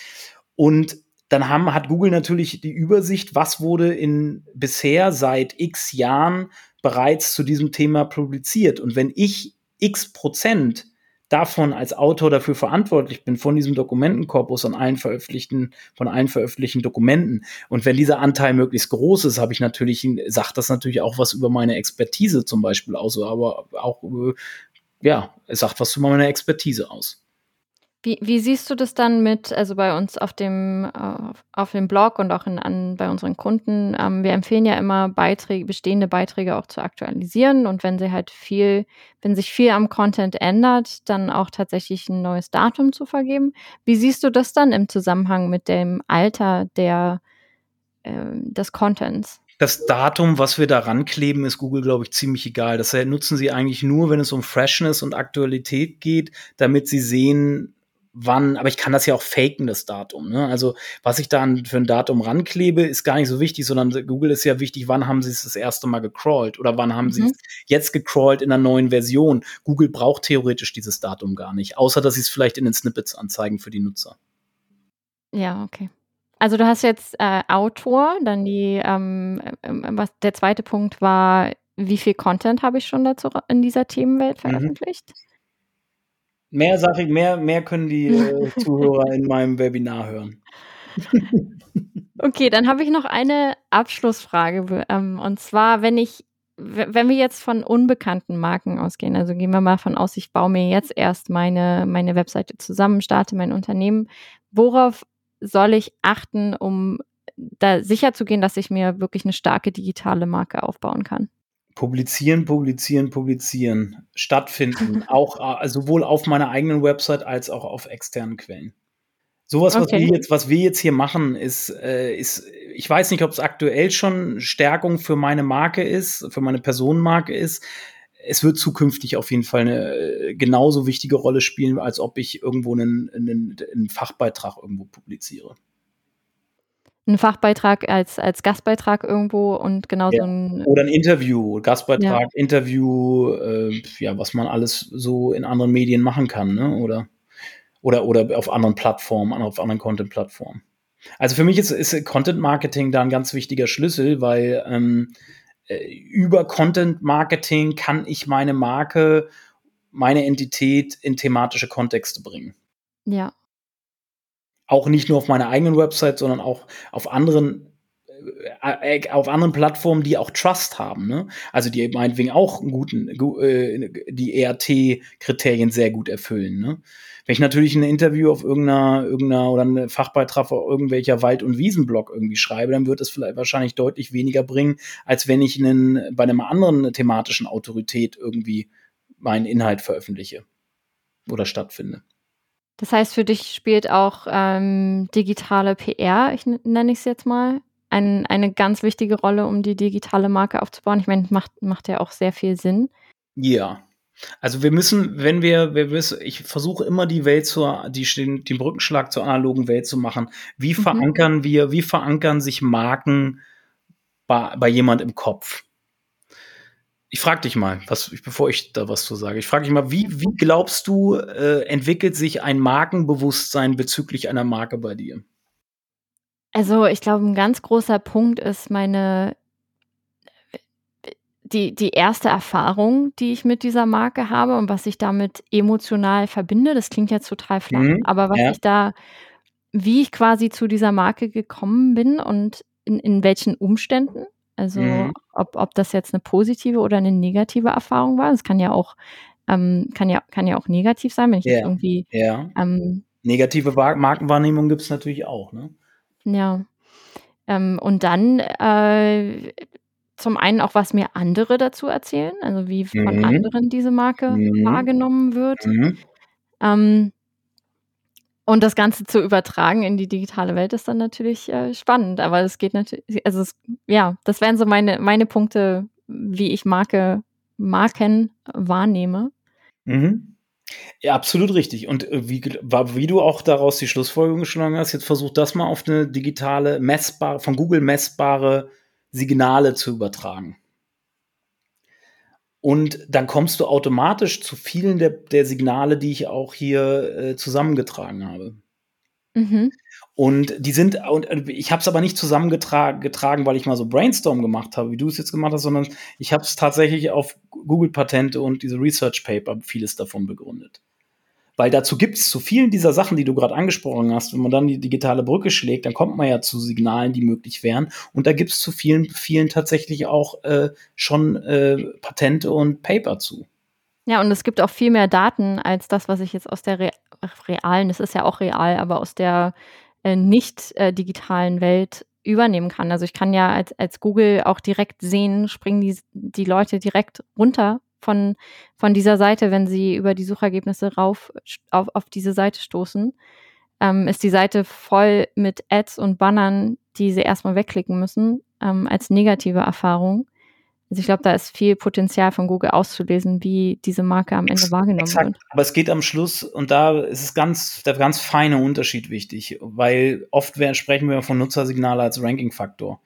Und dann haben, hat Google natürlich die Übersicht, was wurde in bisher seit x Jahren bereits zu diesem Thema publiziert. Und wenn ich x Prozent davon als Autor dafür verantwortlich bin, von diesem Dokumentenkorpus an allen veröffentlichten, von allen veröffentlichten Dokumenten. Und wenn dieser Anteil möglichst groß ist, habe ich natürlich, sagt das natürlich auch was über meine Expertise zum Beispiel aus, aber auch, ja, es sagt was über meine Expertise aus.
Wie, wie siehst du das dann mit, also bei uns auf dem, äh, auf dem Blog und auch in, an, bei unseren Kunden? Ähm, wir empfehlen ja immer Beiträge, bestehende Beiträge auch zu aktualisieren und wenn sie halt viel, wenn sich viel am Content ändert, dann auch tatsächlich ein neues Datum zu vergeben. Wie siehst du das dann im Zusammenhang mit dem Alter der, äh, des Contents?
Das Datum, was wir da rankleben, ist Google, glaube ich, ziemlich egal. Das nutzen sie eigentlich nur, wenn es um Freshness und Aktualität geht, damit sie sehen, wann, aber ich kann das ja auch faken, das Datum. Ne? Also was ich da für ein Datum ranklebe, ist gar nicht so wichtig, sondern Google ist ja wichtig, wann haben sie es das erste Mal gecrawlt oder wann haben mhm. sie es jetzt gecrawlt in einer neuen Version. Google braucht theoretisch dieses Datum gar nicht, außer dass sie es vielleicht in den Snippets anzeigen für die Nutzer.
Ja, okay. Also du hast jetzt äh, Autor, dann die, ähm, äh, was der zweite Punkt war, wie viel Content habe ich schon dazu in dieser Themenwelt mhm. veröffentlicht? Mhm.
Mehr sage ich, mehr, mehr können die äh, Zuhörer in meinem Webinar hören.
Okay, dann habe ich noch eine Abschlussfrage. Ähm, und zwar, wenn ich, wenn wir jetzt von unbekannten Marken ausgehen, also gehen wir mal von aus, ich baue mir jetzt erst meine, meine Webseite zusammen, starte mein Unternehmen. Worauf soll ich achten, um da sicher zu gehen, dass ich mir wirklich eine starke digitale Marke aufbauen kann?
Publizieren, publizieren, publizieren, stattfinden, auch äh, sowohl auf meiner eigenen Website als auch auf externen Quellen. Sowas, okay. was wir jetzt, was wir jetzt hier machen, ist, äh, ist, ich weiß nicht, ob es aktuell schon Stärkung für meine Marke ist, für meine Personenmarke ist. Es wird zukünftig auf jeden Fall eine äh, genauso wichtige Rolle spielen, als ob ich irgendwo einen, einen, einen Fachbeitrag irgendwo publiziere
ein Fachbeitrag als, als Gastbeitrag irgendwo und genauso
ja.
ein.
Oder ein Interview, Gastbeitrag, ja. Interview, äh, ja, was man alles so in anderen Medien machen kann, ne? Oder, oder, oder auf anderen Plattformen, auf anderen Content-Plattformen. Also für mich ist, ist Content Marketing da ein ganz wichtiger Schlüssel, weil ähm, äh, über Content Marketing kann ich meine Marke, meine Entität in thematische Kontexte bringen.
Ja,
auch nicht nur auf meiner eigenen Website, sondern auch auf anderen äh, äh, auf anderen Plattformen, die auch Trust haben, ne? Also die meinetwegen auch einen guten, äh, die ERT-Kriterien sehr gut erfüllen, ne? Wenn ich natürlich ein Interview auf irgendeiner, irgendeiner oder einen Fachbeitrag auf irgendwelcher Wald- und Wiesenblog irgendwie schreibe, dann wird es vielleicht wahrscheinlich deutlich weniger bringen, als wenn ich einen, bei einer anderen thematischen Autorität irgendwie meinen Inhalt veröffentliche oder stattfinde.
Das heißt, für dich spielt auch ähm, digitale PR, ich nenne ich es jetzt mal, ein, eine ganz wichtige Rolle, um die digitale Marke aufzubauen. Ich meine, macht, macht ja auch sehr viel Sinn.
Ja. Also wir müssen, wenn wir, wir müssen, ich versuche immer die Welt zur, die, den, den Brückenschlag zur analogen Welt zu machen. Wie mhm. verankern wir, wie verankern sich Marken bei, bei jemand im Kopf? Ich frage dich mal, was, bevor ich da was zu sage, ich frage dich mal, wie, wie glaubst du, äh, entwickelt sich ein Markenbewusstsein bezüglich einer Marke bei dir?
Also ich glaube, ein ganz großer Punkt ist meine die, die erste Erfahrung, die ich mit dieser Marke habe und was ich damit emotional verbinde, das klingt jetzt total flach,
Mhm,
aber was
ja.
ich da, wie ich quasi zu dieser Marke gekommen bin und in, in welchen Umständen. Also
Mhm.
ob, ob das jetzt eine positive oder eine negative Erfahrung war. Das kann ja auch, ähm, kann ja, kann ja auch negativ sein, wenn ich jetzt
Ja,
irgendwie
ja.
ähm,
Negative Wa Markenwahrnehmung gibt's natürlich auch, ne?
Ja. Ähm, und dann äh, zum einen auch, was mir andere dazu erzählen, also wie von
Mhm.
anderen diese Marke
Mhm.
wahrgenommen wird.
Mhm.
Ähm, und das Ganze zu übertragen in die digitale Welt ist dann natürlich äh, spannend, aber es geht natürlich, also es, ja, das wären so meine, meine Punkte, wie ich Marke, Marken wahrnehme.
Mhm. Ja, absolut richtig. Und äh, wie, wie du auch daraus die Schlussfolgerung geschlagen hast, jetzt versuch das mal auf eine digitale, messbare, von Google messbare Signale zu übertragen. Und dann kommst du automatisch zu vielen der, der Signale, die ich auch hier äh, zusammengetragen habe.
Mhm.
Und die sind, und äh, ich habe es aber nicht zusammengetragen, getragen, weil ich mal so Brainstorm gemacht habe, wie du es jetzt gemacht hast, sondern ich habe es tatsächlich auf Google-Patente und diese Research Paper vieles davon begründet. Weil dazu gibt es zu vielen dieser Sachen, die du gerade angesprochen hast, wenn man dann die digitale Brücke schlägt, dann kommt man ja zu Signalen, die möglich wären. Und da gibt es zu vielen, vielen tatsächlich auch äh, schon äh, Patente und Paper zu.
Ja, und es gibt auch viel mehr Daten als das, was ich jetzt aus der Re realen, es ist ja auch real, aber aus der äh, nicht äh, digitalen Welt übernehmen kann. Also ich kann ja als, als Google auch direkt sehen, springen die, die Leute direkt runter von, von dieser Seite, wenn sie über die Suchergebnisse rauf auf, auf diese Seite stoßen. Ähm, ist die Seite voll mit Ads und Bannern, die sie erstmal wegklicken müssen, ähm, als negative Erfahrung. Also ich glaube, da ist viel Potenzial von Google auszulesen, wie diese Marke am Ende wahrgenommen
Exakt.
wird.
Aber es geht am Schluss, und da ist es ganz, der ganz feine Unterschied wichtig, weil oft sprechen wir von Nutzersignale als Ranking-Faktor.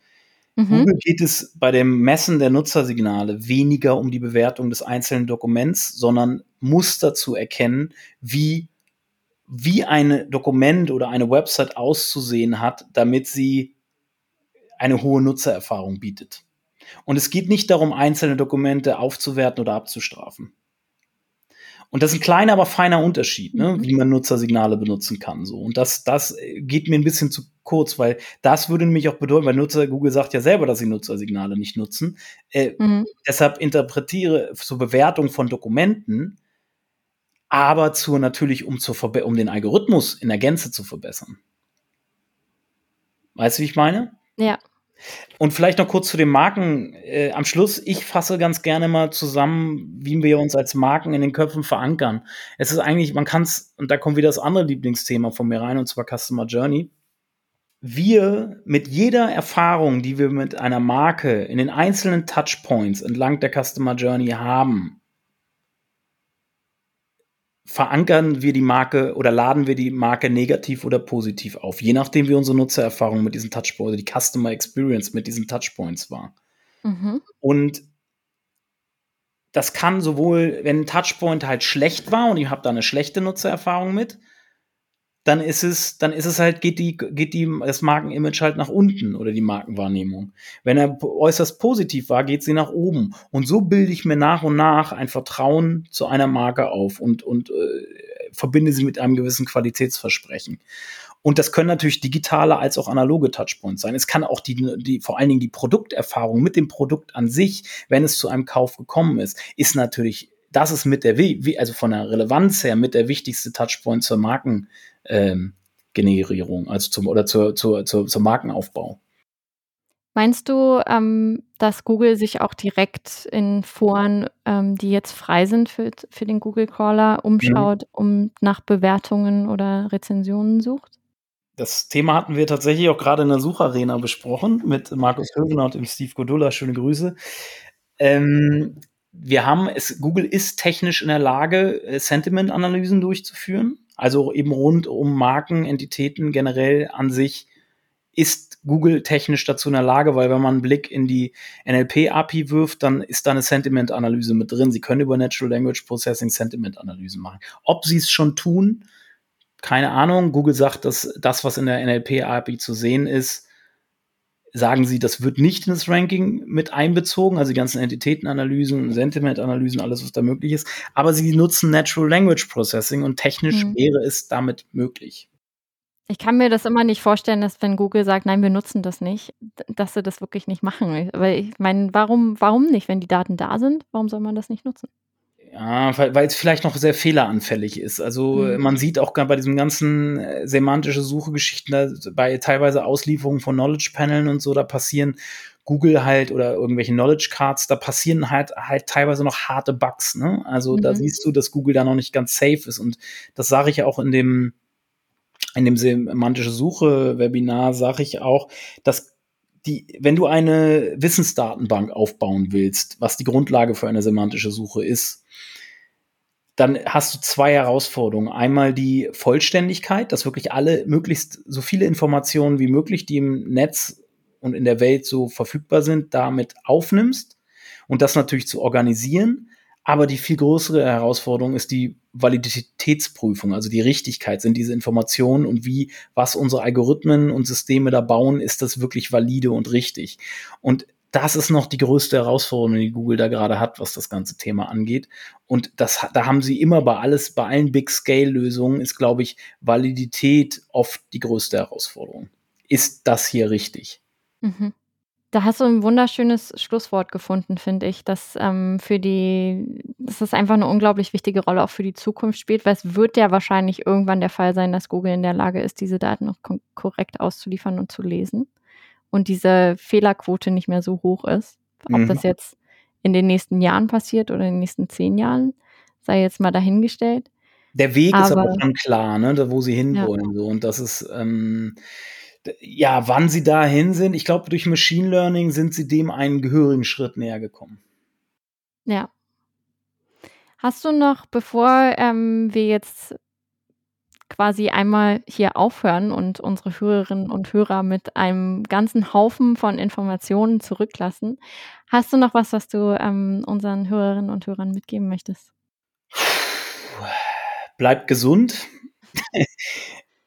Mhm.
Google geht es bei dem Messen der Nutzersignale weniger um die Bewertung des einzelnen Dokuments, sondern Muster zu erkennen, wie, wie ein Dokument oder eine Website auszusehen hat, damit sie eine hohe Nutzererfahrung bietet. Und es geht nicht darum, einzelne Dokumente aufzuwerten oder abzustrafen. Und das ist ein kleiner, aber feiner Unterschied, ne,
Mhm.
wie man Nutzersignale benutzen kann. So. Und das, das geht mir ein bisschen zu kurz, weil das würde nämlich auch bedeuten, weil Nutzer, Google sagt ja selber, dass sie Nutzersignale nicht nutzen. Äh,
Mhm.
deshalb interpretiere zur Bewertung von Dokumenten, aber zur natürlich, um, zur Verbe um den Algorithmus in der Gänze zu verbessern. Weißt du, wie ich meine?
Ja.
Und vielleicht noch kurz zu den Marken äh, am Schluss. Ich fasse ganz gerne mal zusammen, wie wir uns als Marken in den Köpfen verankern. Es ist eigentlich, man kann es, und da kommt wieder das andere Lieblingsthema von mir rein, und zwar Customer Journey. Wir mit jeder Erfahrung, die wir mit einer Marke in den einzelnen Touchpoints entlang der Customer Journey haben, verankern wir die Marke oder laden wir die Marke negativ oder positiv auf, je nachdem, wie unsere Nutzererfahrung mit diesen Touchpoints, die Customer Experience mit diesen Touchpoints war.
Mhm.
Und das kann sowohl, wenn ein Touchpoint halt schlecht war und ihr habt da eine schlechte Nutzererfahrung mit, dann ist es, dann ist es halt, geht die, geht die, das Markenimage halt nach unten oder die Markenwahrnehmung. Wenn er äußerst positiv war, geht sie nach oben. Und so bilde ich mir nach und nach ein Vertrauen zu einer Marke auf und, und äh, verbinde sie mit einem gewissen Qualitätsversprechen. Und das können natürlich digitale als auch analoge Touchpoints sein. Es kann auch die, die, vor allen Dingen die Produkterfahrung mit dem Produkt an sich, wenn es zu einem Kauf gekommen ist, ist natürlich, das ist mit der, also von der Relevanz her mit der wichtigste Touchpoint zur Marken, ähm, Generierung, also zum oder zur, zur, zur, zum Markenaufbau.
Meinst du, ähm, dass Google sich auch direkt in Foren, ähm, die jetzt frei sind für, für den Google-Crawler, umschaut, mhm. um nach Bewertungen oder Rezensionen sucht?
Das Thema hatten wir tatsächlich auch gerade in der Sucharena besprochen mit Markus Hövener und dem Steve Godulla. Schöne Grüße. Ähm, wir haben es, Google ist technisch in der Lage, Sentiment-Analysen durchzuführen. Also eben rund um Marken, Entitäten generell an sich ist Google technisch dazu in der Lage, weil wenn man einen Blick in die NLP-API wirft, dann ist da eine Sentiment-Analyse mit drin. Sie können über Natural Language Processing Sentiment-Analysen machen. Ob sie es schon tun, keine Ahnung. Google sagt, dass das, was in der NLP-API zu sehen ist, sagen sie, das wird nicht in das Ranking mit einbezogen, also die ganzen Entitätenanalysen, Sentimentanalysen, alles, was da möglich ist. Aber sie nutzen Natural Language Processing und technisch mhm. wäre es damit möglich.
Ich kann mir das immer nicht vorstellen, dass wenn Google sagt, nein, wir nutzen das nicht, dass sie das wirklich nicht machen. Weil ich meine, warum, warum nicht, wenn die Daten da sind? Warum soll man das nicht nutzen?
Ja, weil, es vielleicht noch sehr fehleranfällig ist. Also mhm. man sieht auch bei diesem ganzen äh, semantische Suche-Geschichten, bei teilweise Auslieferungen von Knowledge-Paneln und so, da passieren Google halt oder irgendwelche Knowledge Cards, da passieren halt halt teilweise noch harte Bugs. Ne? Also mhm. da siehst du, dass Google da noch nicht ganz safe ist. Und das sage ich auch in dem in dem semantische Suche Webinar sage ich auch, dass die, wenn du eine Wissensdatenbank aufbauen willst, was die Grundlage für eine semantische Suche ist, dann hast du zwei Herausforderungen. Einmal die Vollständigkeit, dass wirklich alle möglichst so viele Informationen wie möglich, die im Netz und in der Welt so verfügbar sind, damit aufnimmst und das natürlich zu organisieren. Aber die viel größere Herausforderung ist die Validitätsprüfung, also die Richtigkeit, sind diese Informationen und wie, was unsere Algorithmen und Systeme da bauen, ist das wirklich valide und richtig. Und das ist noch die größte Herausforderung, die Google da gerade hat, was das ganze Thema angeht. Und das, da haben sie immer bei alles, bei allen Big Scale Lösungen ist, glaube ich, Validität oft die größte Herausforderung. Ist das hier richtig?
Mhm. Da hast du ein wunderschönes Schlusswort gefunden, finde ich, dass ähm, für die, dass das einfach eine unglaublich wichtige Rolle auch für die Zukunft spielt, weil es wird ja wahrscheinlich irgendwann der Fall sein, dass Google in der Lage ist, diese Daten noch korrekt auszuliefern und zu lesen und diese Fehlerquote nicht mehr so hoch ist. Ob mhm. das jetzt in den nächsten Jahren passiert oder in den nächsten zehn Jahren, sei jetzt mal dahingestellt.
Der Weg aber, ist aber schon klar, ne, da wo sie hinwollen. Ja. So. Und das ist, ähm, ja, wann sie dahin sind, ich glaube, durch Machine Learning sind sie dem einen gehörigen Schritt näher gekommen.
Ja. Hast du noch, bevor ähm, wir jetzt quasi einmal hier aufhören und unsere Hörerinnen und Hörer mit einem ganzen Haufen von Informationen zurücklassen, hast du noch was, was du ähm, unseren Hörerinnen und Hörern mitgeben möchtest?
Bleibt gesund.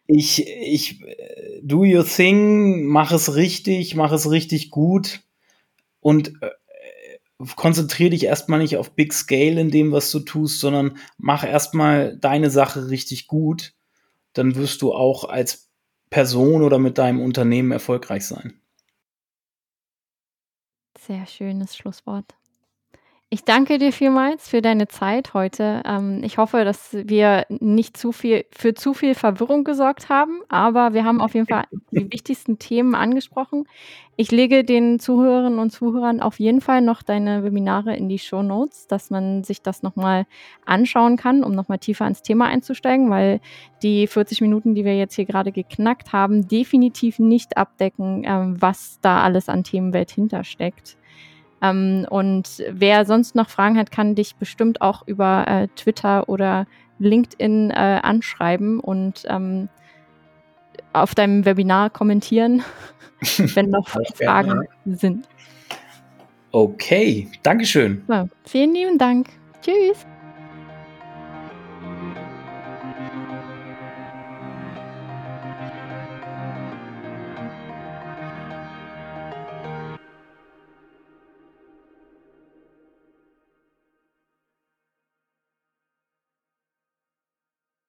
ich, ich, äh, do your thing, mach es richtig, mach es richtig gut und äh, konzentriere dich erstmal nicht auf Big Scale in dem, was du tust, sondern mach erstmal deine Sache richtig gut. Dann wirst du auch als Person oder mit deinem Unternehmen erfolgreich sein.
Sehr schönes Schlusswort. Ich danke dir vielmals für deine Zeit heute. Ähm, ich hoffe, dass wir nicht zu viel für zu viel Verwirrung gesorgt haben, aber wir haben auf jeden Fall die wichtigsten Themen angesprochen. Ich lege den Zuhörerinnen und Zuhörern auf jeden Fall noch deine Webinare in die Show Notes, dass man sich das nochmal anschauen kann, um nochmal tiefer ins Thema einzusteigen, weil die 40 Minuten, die wir jetzt hier gerade geknackt haben, definitiv nicht abdecken, ähm, was da alles an Themenwelt hintersteckt. Ähm, und wer sonst noch Fragen hat, kann dich bestimmt auch über äh, Twitter oder LinkedIn äh, anschreiben und ähm, auf deinem Webinar kommentieren, wenn noch Fragen sind.
Okay, Dankeschön.
So, vielen lieben Dank. Tschüss.